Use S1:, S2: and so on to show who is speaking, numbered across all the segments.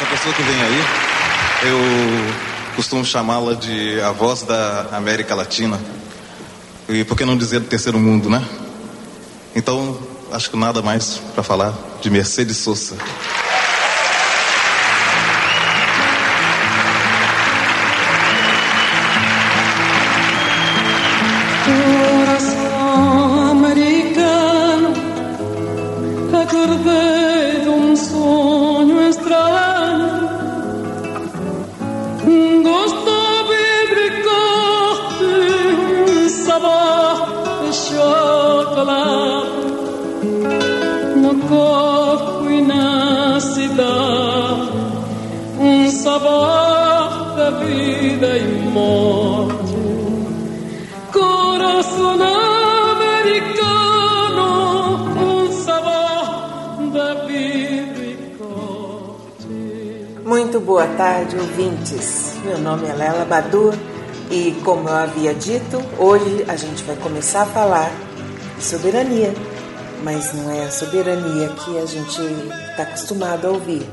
S1: essa pessoa que vem aí, eu costumo chamá-la de a voz da América Latina. E por que não dizer do terceiro mundo, né? Então, acho que nada mais para falar de Mercedes Sosa.
S2: Nome Lela Badur e, como eu havia dito, hoje a gente vai começar a falar de soberania, mas não é a soberania que a gente está acostumado a ouvir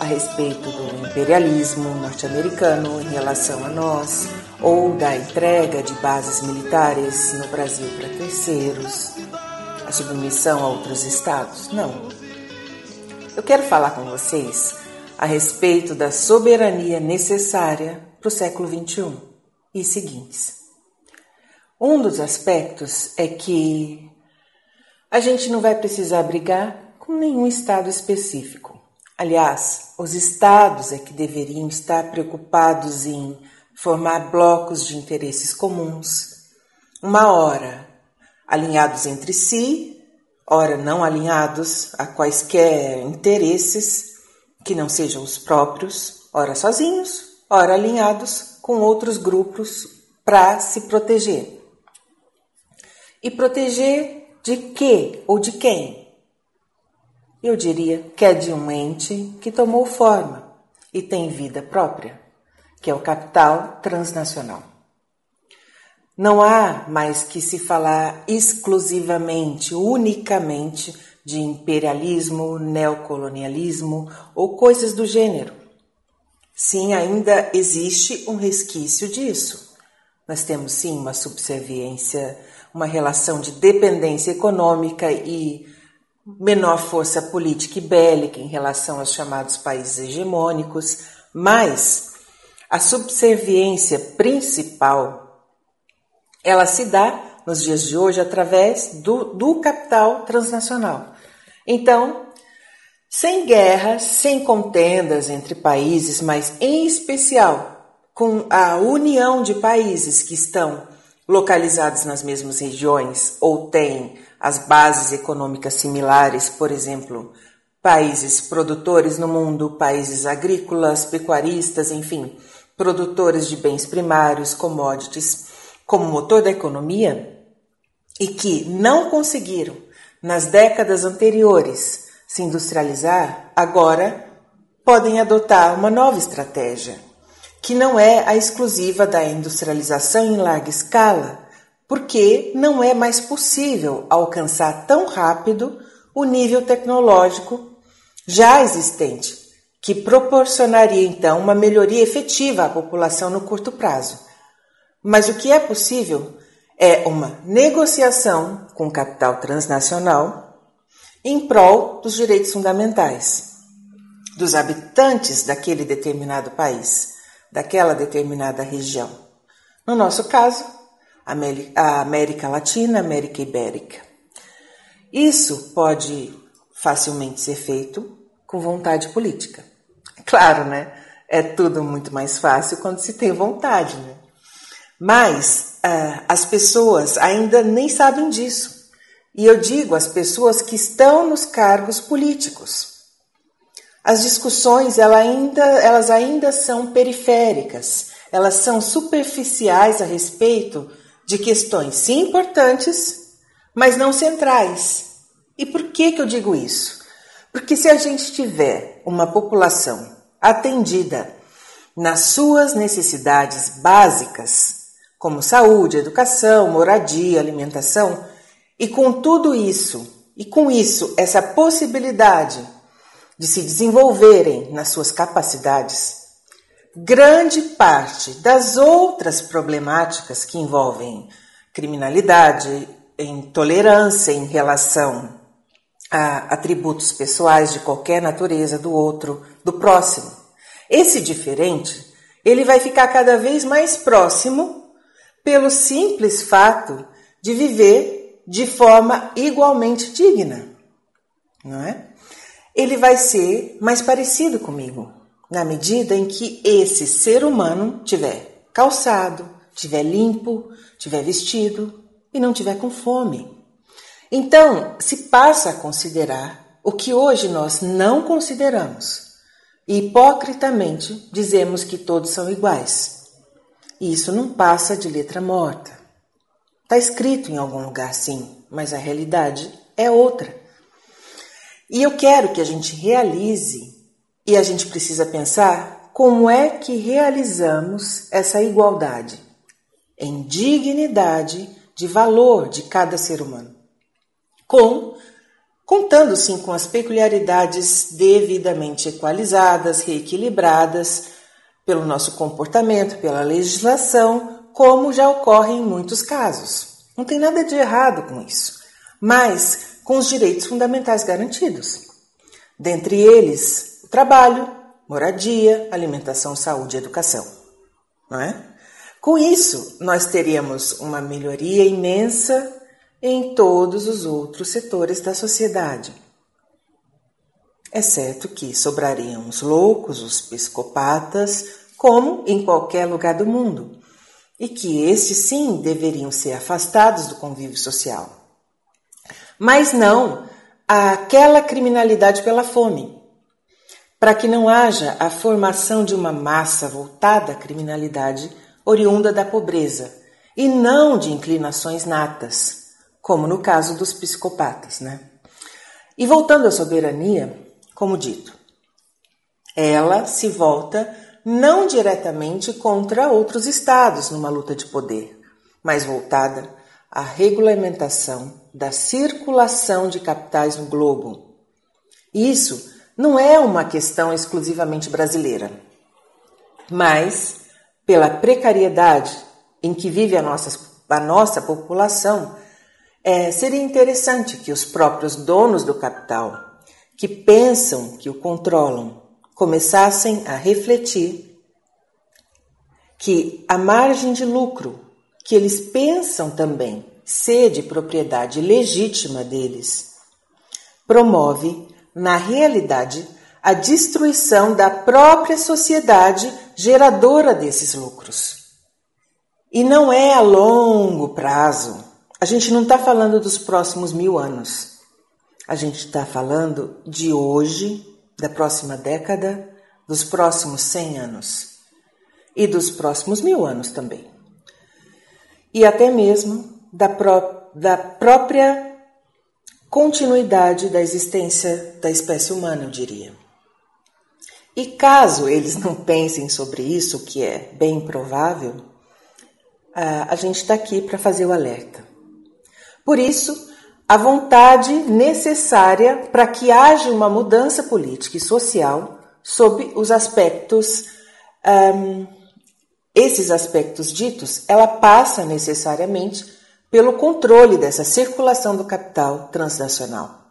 S2: a respeito do imperialismo norte-americano em relação a nós ou da entrega de bases militares no Brasil para terceiros, a submissão a outros estados. Não. Eu quero falar com vocês a respeito da soberania necessária para o século XXI e seguintes. Um dos aspectos é que a gente não vai precisar brigar com nenhum estado específico. Aliás, os estados é que deveriam estar preocupados em formar blocos de interesses comuns, uma hora alinhados entre si, ora não alinhados a quaisquer interesses que não sejam os próprios, ora sozinhos, ora alinhados com outros grupos para se proteger. E proteger de quê ou de quem? Eu diria que é de um ente que tomou forma e tem vida própria, que é o capital transnacional. Não há mais que se falar exclusivamente, unicamente de imperialismo, neocolonialismo ou coisas do gênero. Sim, ainda existe um resquício disso. Nós temos sim uma subserviência, uma relação de dependência econômica e menor força política e bélica em relação aos chamados países hegemônicos, mas a subserviência principal ela se dá nos dias de hoje através do, do capital transnacional. Então, sem guerras, sem contendas entre países, mas em especial com a união de países que estão localizados nas mesmas regiões ou têm as bases econômicas similares, por exemplo, países produtores no mundo, países agrícolas, pecuaristas, enfim, produtores de bens primários, commodities, como motor da economia, e que não conseguiram, nas décadas anteriores, se industrializar, agora podem adotar uma nova estratégia, que não é a exclusiva da industrialização em larga escala, porque não é mais possível alcançar tão rápido o nível tecnológico já existente, que proporcionaria então uma melhoria efetiva à população no curto prazo. Mas o que é possível é uma negociação com capital transnacional em prol dos direitos fundamentais dos habitantes daquele determinado país, daquela determinada região. No nosso caso, a América Latina, América Ibérica. Isso pode facilmente ser feito com vontade política. Claro, né? É tudo muito mais fácil quando se tem vontade, né? Mas uh, as pessoas ainda nem sabem disso. E eu digo as pessoas que estão nos cargos políticos. As discussões elas ainda, elas ainda são periféricas, elas são superficiais a respeito de questões sim importantes, mas não centrais. E por que, que eu digo isso? Porque se a gente tiver uma população atendida nas suas necessidades básicas, como saúde, educação, moradia, alimentação, e com tudo isso, e com isso, essa possibilidade de se desenvolverem nas suas capacidades, grande parte das outras problemáticas que envolvem criminalidade, intolerância em relação a atributos pessoais de qualquer natureza do outro, do próximo. Esse diferente, ele vai ficar cada vez mais próximo pelo simples fato de viver de forma igualmente digna, não é? Ele vai ser mais parecido comigo, na medida em que esse ser humano tiver calçado, tiver limpo, tiver vestido e não tiver com fome. Então, se passa a considerar o que hoje nós não consideramos. E hipocritamente dizemos que todos são iguais. E isso não passa de letra morta. Está escrito em algum lugar, sim, mas a realidade é outra. E eu quero que a gente realize, e a gente precisa pensar como é que realizamos essa igualdade em dignidade de valor de cada ser humano com contando sim com as peculiaridades devidamente equalizadas, reequilibradas pelo nosso comportamento, pela legislação, como já ocorre em muitos casos. Não tem nada de errado com isso, mas com os direitos fundamentais garantidos. Dentre eles, o trabalho, moradia, alimentação, saúde e educação. Não é? Com isso, nós teríamos uma melhoria imensa em todos os outros setores da sociedade. É certo que sobrariam os loucos, os psicopatas, como em qualquer lugar do mundo, e que estes sim deveriam ser afastados do convívio social. Mas não aquela criminalidade pela fome, para que não haja a formação de uma massa voltada à criminalidade oriunda da pobreza e não de inclinações natas como no caso dos psicopatas, né? E voltando à soberania, como dito, ela se volta não diretamente contra outros estados numa luta de poder, mas voltada à regulamentação da circulação de capitais no globo. Isso não é uma questão exclusivamente brasileira, mas pela precariedade em que vive a nossa, a nossa população é, seria interessante que os próprios donos do capital, que pensam que o controlam, começassem a refletir que a margem de lucro que eles pensam também ser de propriedade legítima deles promove, na realidade, a destruição da própria sociedade geradora desses lucros. E não é a longo prazo a gente não está falando dos próximos mil anos. A gente está falando de hoje, da próxima década, dos próximos cem anos e dos próximos mil anos também. E até mesmo da, pró da própria continuidade da existência da espécie humana, eu diria. E caso eles não pensem sobre isso, que é bem provável, a gente está aqui para fazer o alerta. Por isso, a vontade necessária para que haja uma mudança política e social sob os aspectos, um, esses aspectos ditos, ela passa necessariamente pelo controle dessa circulação do capital transnacional,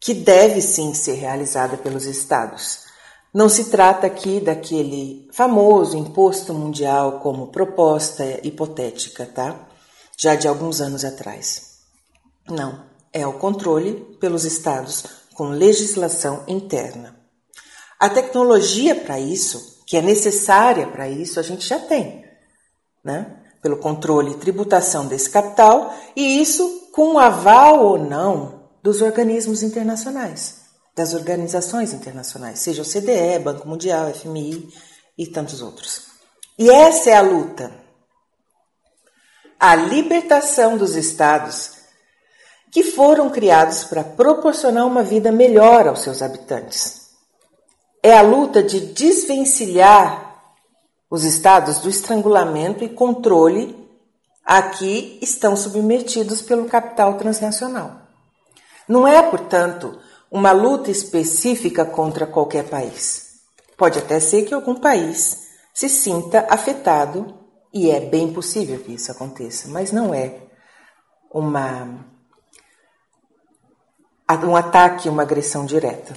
S2: que deve sim ser realizada pelos Estados. Não se trata aqui daquele famoso imposto mundial como proposta hipotética, tá? já de alguns anos atrás. Não, é o controle pelos estados com legislação interna. A tecnologia para isso, que é necessária para isso, a gente já tem, né? Pelo controle e tributação desse capital, e isso com aval ou não dos organismos internacionais, das organizações internacionais, seja o CDE, Banco Mundial, FMI e tantos outros. E essa é a luta a libertação dos estados que foram criados para proporcionar uma vida melhor aos seus habitantes. É a luta de desvencilhar os estados do estrangulamento e controle a que estão submetidos pelo capital transnacional. Não é, portanto, uma luta específica contra qualquer país. Pode até ser que algum país se sinta afetado, e é bem possível que isso aconteça, mas não é uma, um ataque, uma agressão direta.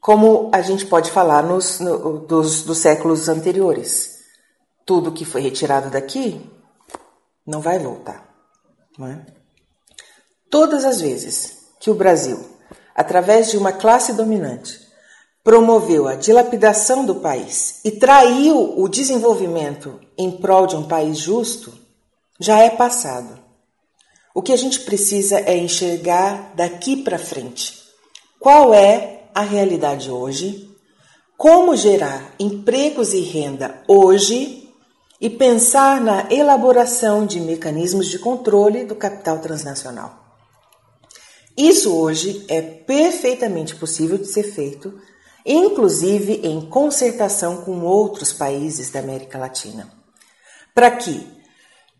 S2: Como a gente pode falar nos, no, dos, dos séculos anteriores. Tudo que foi retirado daqui não vai voltar. Não é? Todas as vezes que o Brasil, através de uma classe dominante, promoveu a dilapidação do país e traiu o desenvolvimento em prol de um país justo, já é passado. O que a gente precisa é enxergar daqui para frente. Qual é a realidade hoje? Como gerar empregos e renda hoje e pensar na elaboração de mecanismos de controle do capital transnacional. Isso hoje é perfeitamente possível de ser feito, inclusive em concertação com outros países da América Latina. Para que,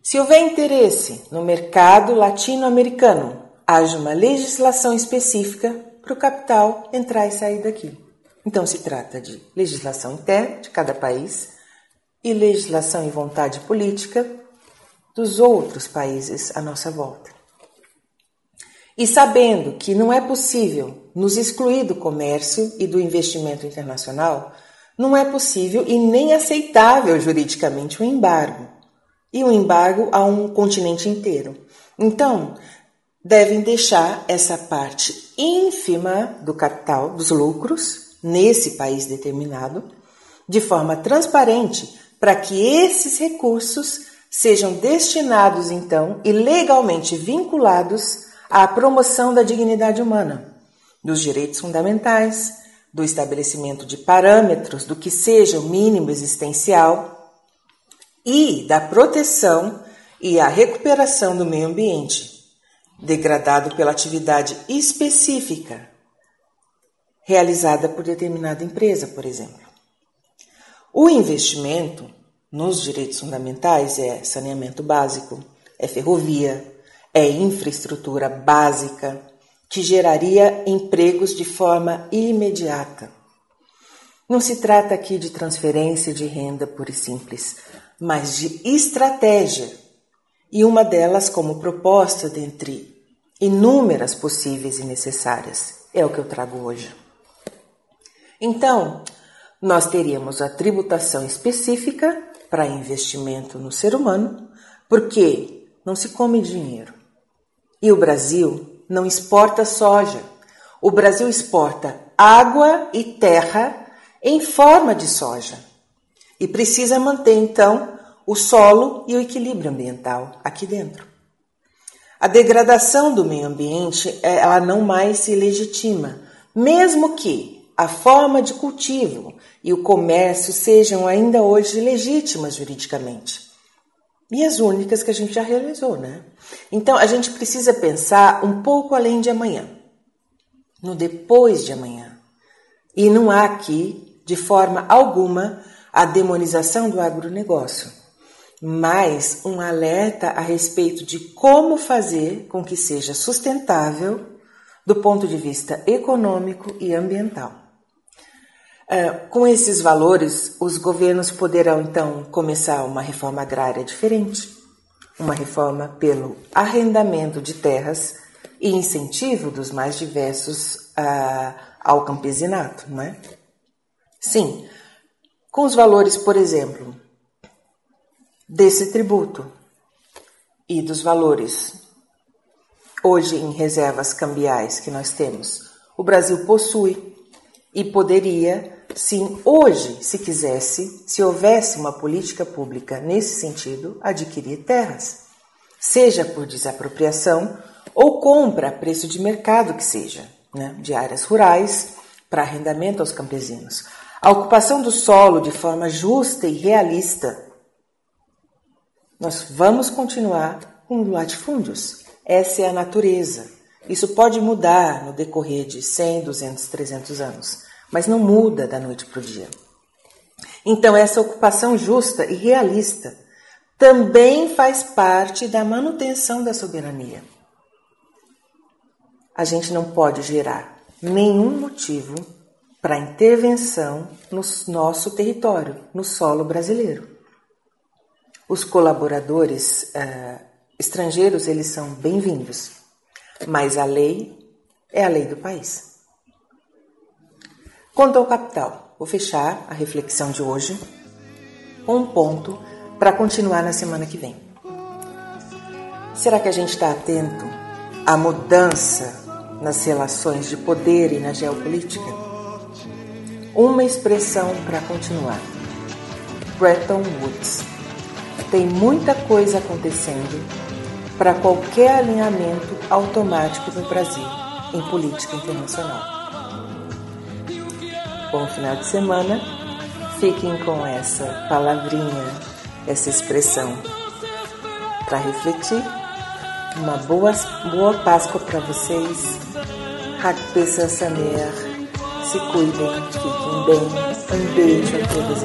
S2: se houver interesse no mercado latino-americano, haja uma legislação específica para o capital entrar e sair daqui. Então, se trata de legislação interna de cada país e legislação e vontade política dos outros países à nossa volta. E sabendo que não é possível nos excluir do comércio e do investimento internacional, não é possível e nem aceitável juridicamente um embargo. E o embargo a um continente inteiro. Então, devem deixar essa parte ínfima do capital, dos lucros, nesse país determinado, de forma transparente, para que esses recursos sejam destinados, então, e legalmente vinculados à promoção da dignidade humana, dos direitos fundamentais, do estabelecimento de parâmetros do que seja o mínimo existencial e da proteção e a recuperação do meio ambiente, degradado pela atividade específica realizada por determinada empresa, por exemplo. O investimento nos direitos fundamentais é saneamento básico, é ferrovia, é infraestrutura básica que geraria empregos de forma imediata. Não se trata aqui de transferência de renda pura e simples, mas de estratégia, e uma delas como proposta dentre inúmeras possíveis e necessárias. É o que eu trago hoje. Então, nós teríamos a tributação específica para investimento no ser humano, porque não se come dinheiro. E o Brasil não exporta soja. O Brasil exporta água e terra em forma de soja. E precisa manter, então, o solo e o equilíbrio ambiental aqui dentro. A degradação do meio ambiente, ela não mais se legitima, mesmo que a forma de cultivo e o comércio sejam ainda hoje legítimas juridicamente e as únicas que a gente já realizou, né? Então a gente precisa pensar um pouco além de amanhã, no depois de amanhã. E não há aqui, de forma alguma, a demonização do agronegócio, mas um alerta a respeito de como fazer com que seja sustentável do ponto de vista econômico e ambiental. É, com esses valores, os governos poderão então começar uma reforma agrária diferente, uma reforma pelo arrendamento de terras e incentivo dos mais diversos uh, ao campesinato, não é? Sim, com os valores, por exemplo, desse tributo e dos valores hoje em reservas cambiais que nós temos, o Brasil possui e poderia sim, hoje, se quisesse, se houvesse uma política pública nesse sentido, adquirir terras, seja por desapropriação ou compra a preço de mercado que seja, né, de áreas rurais para arrendamento aos campesinos. A ocupação do solo de forma justa e realista. Nós vamos continuar com latifúndios. Essa é a natureza. Isso pode mudar no decorrer de 100, 200, 300 anos mas não muda da noite para o dia. Então, essa ocupação justa e realista também faz parte da manutenção da soberania. A gente não pode gerar nenhum motivo para intervenção no nosso território, no solo brasileiro. Os colaboradores uh, estrangeiros eles são bem-vindos, mas a lei é a lei do país. Quanto ao capital, vou fechar a reflexão de hoje com um ponto para continuar na semana que vem. Será que a gente está atento à mudança nas relações de poder e na geopolítica? Uma expressão para continuar. Bretton Woods. Tem muita coisa acontecendo para qualquer alinhamento automático no Brasil em política internacional. Bom final de semana. Fiquem com essa palavrinha, essa expressão para refletir uma boa, boa Páscoa para vocês. Hakpesa Samer. Se cuidem, fiquem bem. Um beijo a todas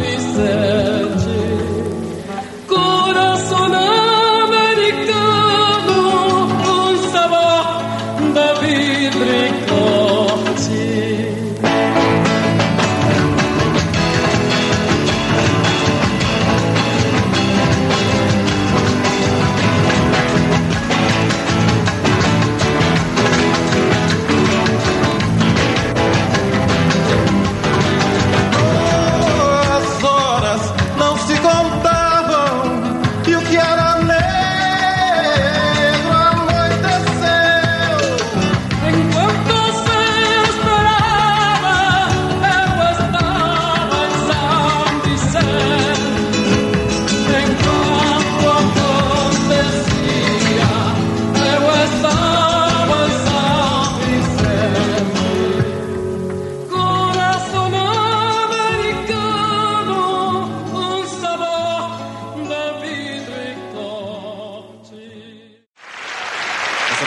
S2: e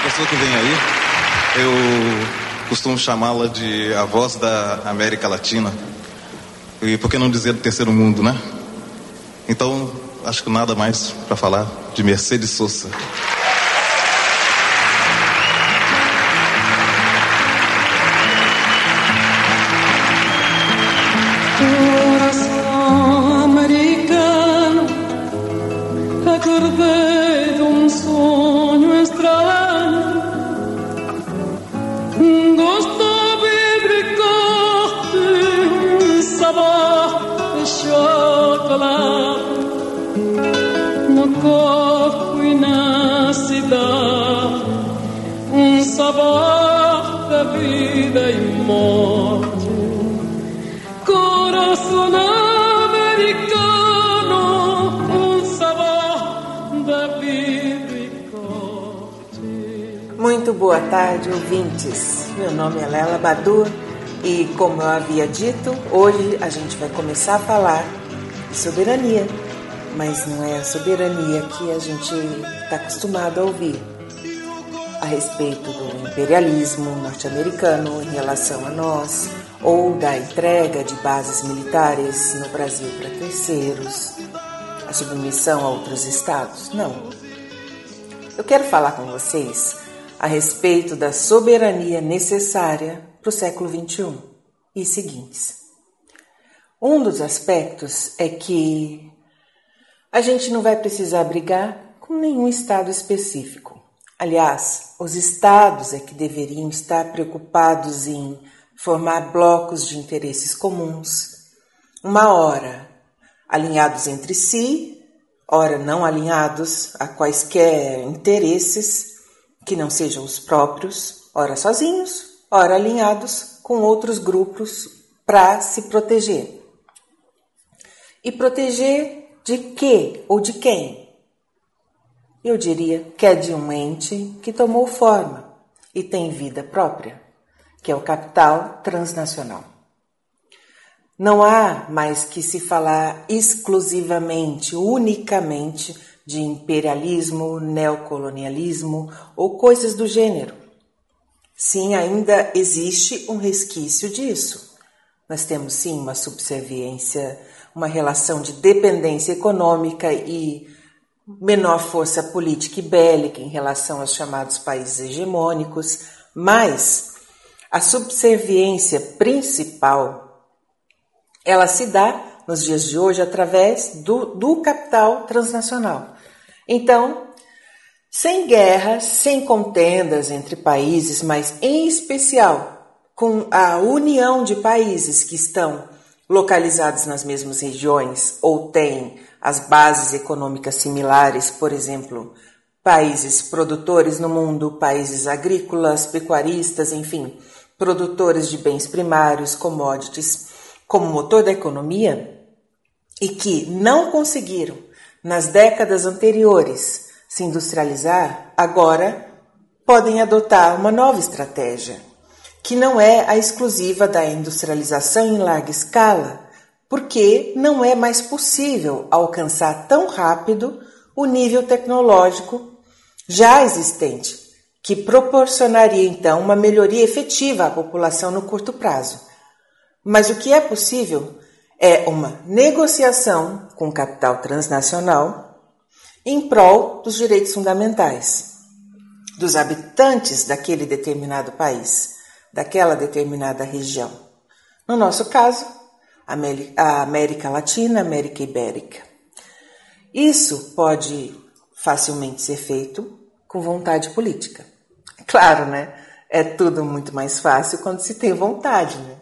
S2: todas.
S1: costumo chamá-la de a voz da América Latina. E por que não dizer do terceiro mundo, né? Então, acho que nada mais para falar de Mercedes Sosa.
S2: Lela Badur e, como eu havia dito, hoje a gente vai começar a falar de soberania. Mas não é a soberania que a gente está acostumado a ouvir a respeito do imperialismo norte-americano em relação a nós, ou da entrega de bases militares no Brasil para terceiros, a submissão a outros estados. Não. Eu quero falar com vocês a respeito da soberania necessária para o século XXI e seguintes. Um dos aspectos é que a gente não vai precisar brigar com nenhum estado específico. Aliás, os estados é que deveriam estar preocupados em formar blocos de interesses comuns, uma hora alinhados entre si, ora não alinhados a quaisquer interesses que não sejam os próprios, ora sozinhos, ora alinhados com outros grupos para se proteger. E proteger de quê ou de quem? Eu diria que é de um ente que tomou forma e tem vida própria, que é o capital transnacional. Não há mais que se falar exclusivamente, unicamente de imperialismo, neocolonialismo ou coisas do gênero. Sim, ainda existe um resquício disso. Nós temos sim uma subserviência, uma relação de dependência econômica e menor força política e bélica em relação aos chamados países hegemônicos, mas a subserviência principal ela se dá nos dias de hoje através do, do capital transnacional. Então, sem guerras, sem contendas entre países, mas em especial com a união de países que estão localizados nas mesmas regiões ou têm as bases econômicas similares, por exemplo, países produtores no mundo, países agrícolas, pecuaristas, enfim, produtores de bens primários, commodities, como motor da economia, e que não conseguiram, nas décadas anteriores, se industrializar, agora podem adotar uma nova estratégia, que não é a exclusiva da industrialização em larga escala, porque não é mais possível alcançar tão rápido o nível tecnológico já existente, que proporcionaria então uma melhoria efetiva à população no curto prazo. Mas o que é possível é uma negociação com capital transnacional em prol dos direitos fundamentais dos habitantes daquele determinado país, daquela determinada região. No nosso caso, a América Latina, América Ibérica. Isso pode facilmente ser feito com vontade política. Claro, né? É tudo muito mais fácil quando se tem vontade, né?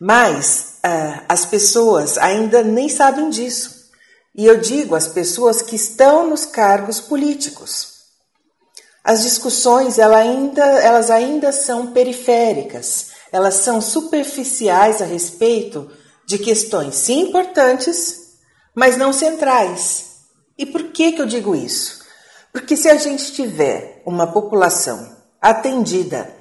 S2: Mas uh, as pessoas ainda nem sabem disso. E eu digo as pessoas que estão nos cargos políticos. As discussões ela ainda, elas ainda são periféricas, elas são superficiais a respeito de questões sim importantes, mas não centrais. E por que, que eu digo isso? Porque se a gente tiver uma população atendida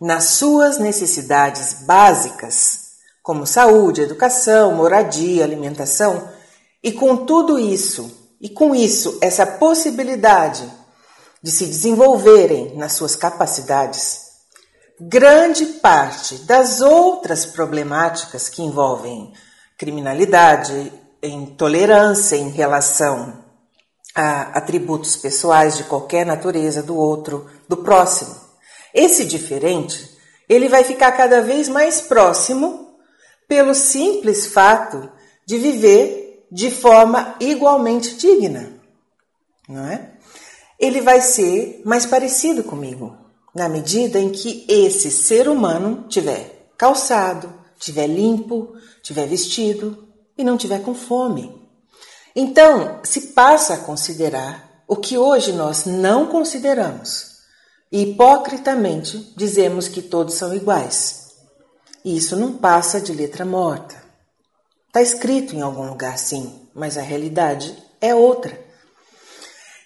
S2: nas suas necessidades básicas, como saúde, educação, moradia, alimentação, e com tudo isso, e com isso, essa possibilidade de se desenvolverem nas suas capacidades, grande parte das outras problemáticas que envolvem criminalidade, intolerância em relação a atributos pessoais de qualquer natureza do outro, do próximo. Esse diferente, ele vai ficar cada vez mais próximo pelo simples fato de viver de forma igualmente digna, não é? Ele vai ser mais parecido comigo na medida em que esse ser humano tiver calçado, tiver limpo, tiver vestido e não tiver com fome. Então, se passa a considerar o que hoje nós não consideramos. E hipocritamente dizemos que todos são iguais. E isso não passa de letra morta. Está escrito em algum lugar, sim, mas a realidade é outra.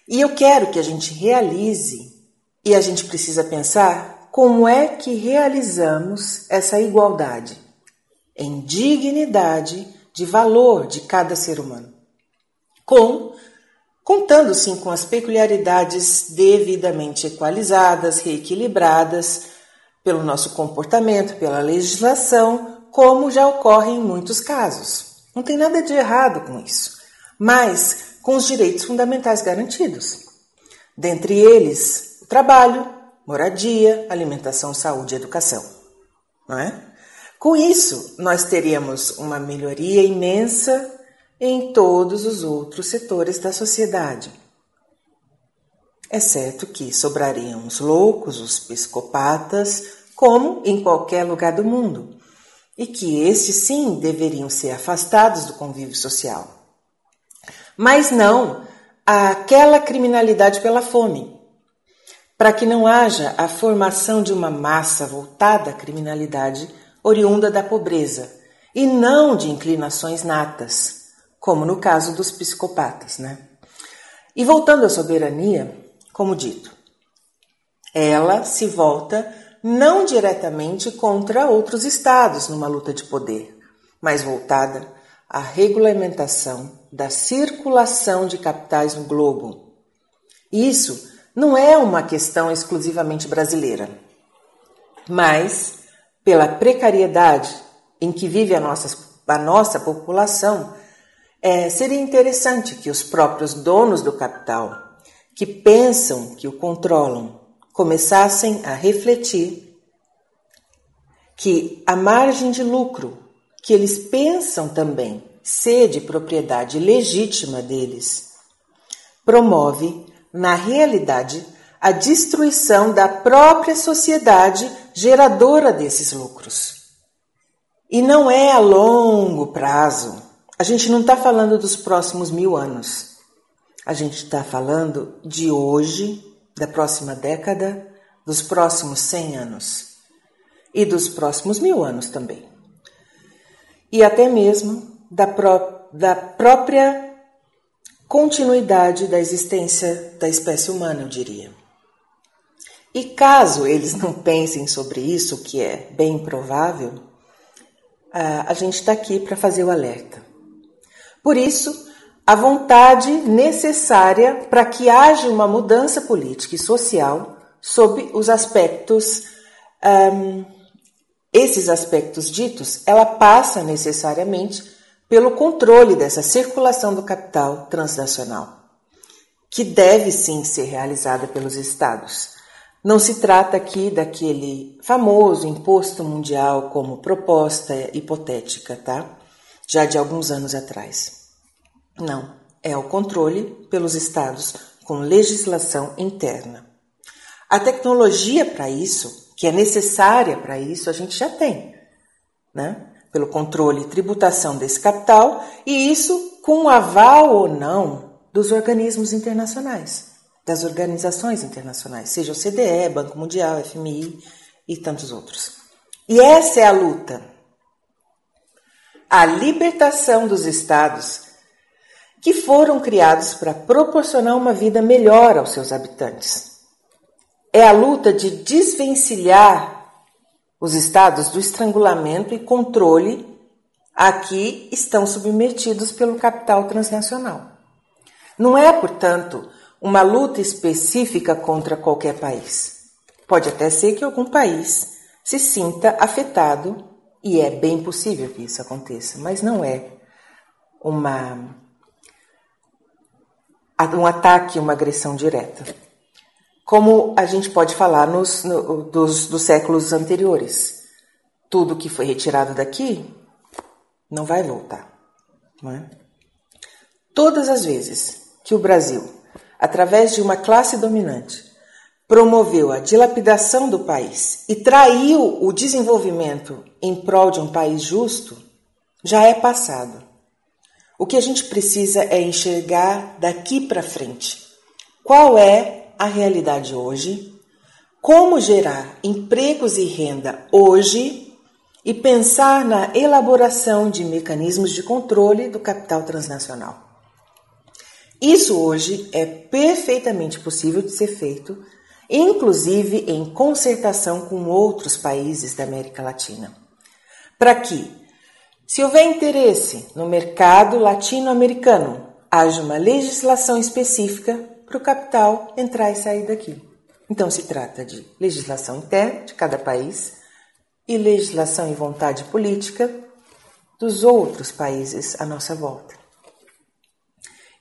S2: E eu quero que a gente realize e a gente precisa pensar como é que realizamos essa igualdade em dignidade de valor de cada ser humano. Com contando sim com as peculiaridades devidamente equalizadas, reequilibradas pelo nosso comportamento, pela legislação, como já ocorre em muitos casos. Não tem nada de errado com isso, mas com os direitos fundamentais garantidos. Dentre eles, trabalho, moradia, alimentação, saúde e educação. Não é? Com isso, nós teríamos uma melhoria imensa em todos os outros setores da sociedade. É certo que sobrariam os loucos, os psicopatas, como em qualquer lugar do mundo, e que estes sim deveriam ser afastados do convívio social. Mas não aquela criminalidade pela fome, para que não haja a formação de uma massa voltada à criminalidade oriunda da pobreza e não de inclinações natas, como no caso dos psicopatas, né? E voltando à soberania, como dito, ela se volta não diretamente contra outros estados numa luta de poder, mas voltada à regulamentação da circulação de capitais no globo. Isso não é uma questão exclusivamente brasileira, mas pela precariedade em que vive a nossa, a nossa população, é, seria interessante que os próprios donos do capital, que pensam que o controlam, começassem a refletir que a margem de lucro que eles pensam também ser de propriedade legítima deles promove, na realidade, a destruição da própria sociedade geradora desses lucros. E não é a longo prazo. A gente não está falando dos próximos mil anos. A gente está falando de hoje, da próxima década, dos próximos cem anos e dos próximos mil anos também. E até mesmo da, pró da própria continuidade da existência da espécie humana, eu diria. E caso eles não pensem sobre isso, que é bem provável, a gente está aqui para fazer o alerta. Por isso, a vontade necessária para que haja uma mudança política e social sob os aspectos, um, esses aspectos ditos, ela passa necessariamente pelo controle dessa circulação do capital transnacional, que deve sim ser realizada pelos estados não se trata aqui daquele famoso imposto mundial como proposta hipotética, tá? Já de alguns anos atrás. Não, é o controle pelos estados com legislação interna. A tecnologia para isso, que é necessária para isso, a gente já tem, né? Pelo controle e tributação desse capital, e isso com aval ou não dos organismos internacionais das organizações internacionais, seja o CDE, Banco Mundial, FMI e tantos outros. E essa é a luta. A libertação dos estados que foram criados para proporcionar uma vida melhor aos seus habitantes. É a luta de desvencilhar os estados do estrangulamento e controle a que estão submetidos pelo capital transnacional. Não é, portanto, uma luta específica contra qualquer país. Pode até ser que algum país se sinta afetado, e é bem possível que isso aconteça, mas não é uma, um ataque, uma agressão direta. Como a gente pode falar nos, no, dos, dos séculos anteriores. Tudo que foi retirado daqui não vai voltar. Não é? Todas as vezes que o Brasil através de uma classe dominante, promoveu a dilapidação do país e traiu o desenvolvimento em prol de um país justo, já é passado. O que a gente precisa é enxergar daqui para frente. Qual é a realidade hoje? Como gerar empregos e renda hoje e pensar na elaboração de mecanismos de controle do capital transnacional. Isso hoje é perfeitamente possível de ser feito, inclusive em concertação com outros países da América Latina. Para que, se houver interesse no mercado latino-americano, haja uma legislação específica para o capital entrar e sair daqui. Então, se trata de legislação interna de cada país e legislação e vontade política dos outros países à nossa volta.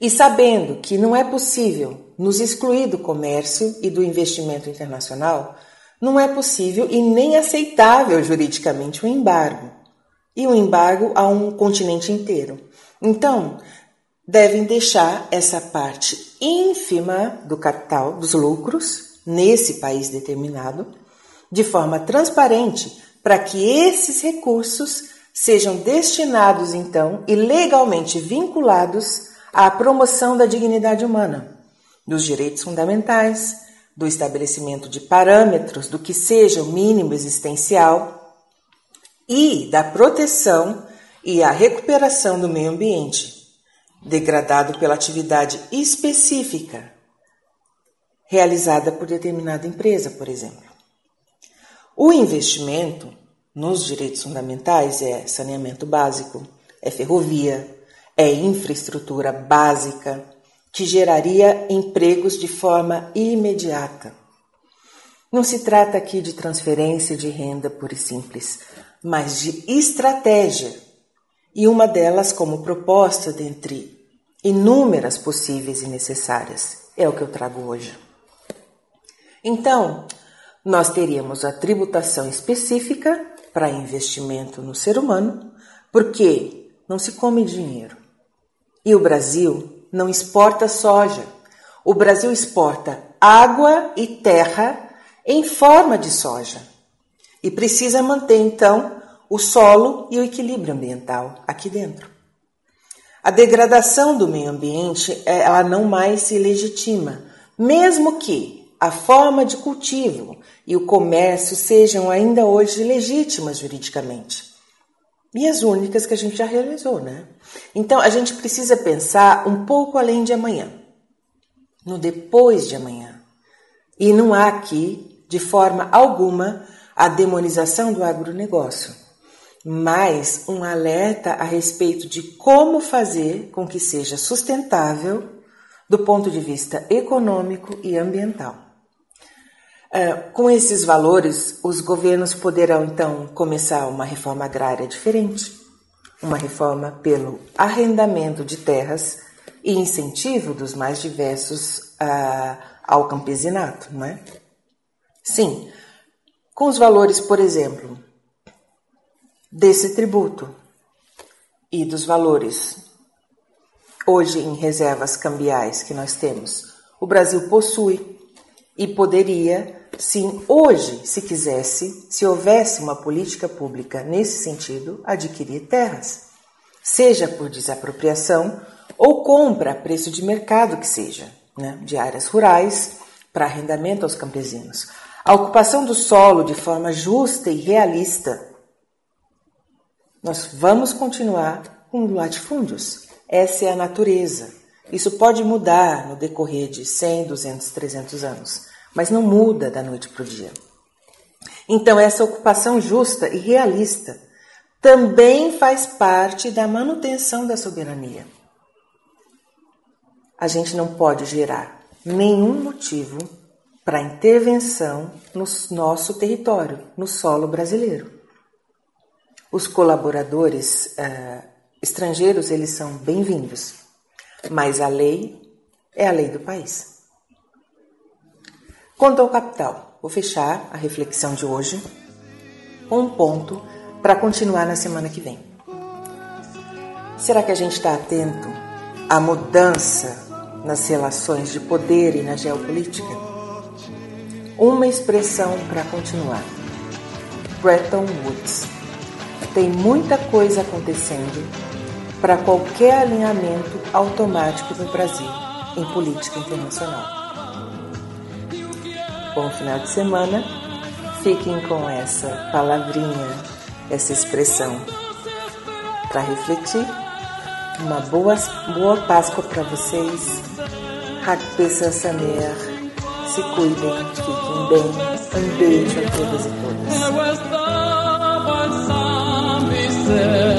S2: E sabendo que não é possível nos excluir do comércio e do investimento internacional, não é possível e nem aceitável juridicamente um embargo. E o embargo a um continente inteiro. Então, devem deixar essa parte ínfima do capital, dos lucros, nesse país determinado, de forma transparente, para que esses recursos sejam destinados então e legalmente vinculados à promoção da dignidade humana, dos direitos fundamentais, do estabelecimento de parâmetros do que seja o mínimo existencial e da proteção e a recuperação do meio ambiente, degradado pela atividade específica realizada por determinada empresa, por exemplo. O investimento nos direitos fundamentais é saneamento básico, é ferrovia, é infraestrutura básica que geraria empregos de forma imediata. Não se trata aqui de transferência de renda pura e simples, mas de estratégia. e uma delas como proposta dentre inúmeras possíveis e necessárias. É o que eu trago hoje. Então, nós teríamos a tributação específica para investimento no ser humano, porque não se come dinheiro. E o Brasil não exporta soja. O Brasil exporta água e terra em forma de soja. E precisa manter, então, o solo e o equilíbrio ambiental aqui dentro. A degradação do meio ambiente, ela não mais se legitima, mesmo que a forma de cultivo e o comércio sejam ainda hoje legítimas juridicamente. E as únicas que a gente já realizou, né? Então a gente precisa pensar um pouco além de amanhã, no depois de amanhã. E não há aqui, de forma alguma, a demonização do agronegócio, mas um alerta a respeito de como fazer com que seja sustentável do ponto de vista econômico e ambiental. É, com esses valores, os governos poderão então começar uma reforma agrária diferente, uma reforma pelo arrendamento de terras e incentivo dos mais diversos uh, ao campesinato, não é? Sim, com os valores, por exemplo, desse tributo e dos valores hoje em reservas cambiais que nós temos, o Brasil possui e poderia sim, hoje, se quisesse, se houvesse uma política pública nesse sentido, adquirir terras, seja por desapropriação ou compra a preço de mercado que seja, né, de áreas rurais para arrendamento aos campesinos. A ocupação do solo de forma justa e realista. Nós vamos continuar com latifúndios. Essa é a natureza. Isso pode mudar no decorrer de 100, 200, 300 anos mas não muda da noite para o dia. Então, essa ocupação justa e realista também faz parte da manutenção da soberania. A gente não pode gerar nenhum motivo para intervenção no nosso território, no solo brasileiro. Os colaboradores uh, estrangeiros eles são bem-vindos, mas a lei é a lei do país. Quanto ao capital, vou fechar a reflexão de hoje com um ponto para continuar na semana que vem. Será que a gente está atento à mudança nas relações de poder e na geopolítica? Uma expressão para continuar. Bretton Woods. Tem muita coisa acontecendo para qualquer alinhamento automático no Brasil em política internacional bom final de semana. Fiquem com essa palavrinha, essa expressão para refletir. Uma boa, boa Páscoa para vocês. Hakpesa Samer. se cuidem, fiquem bem. Um beijo a e.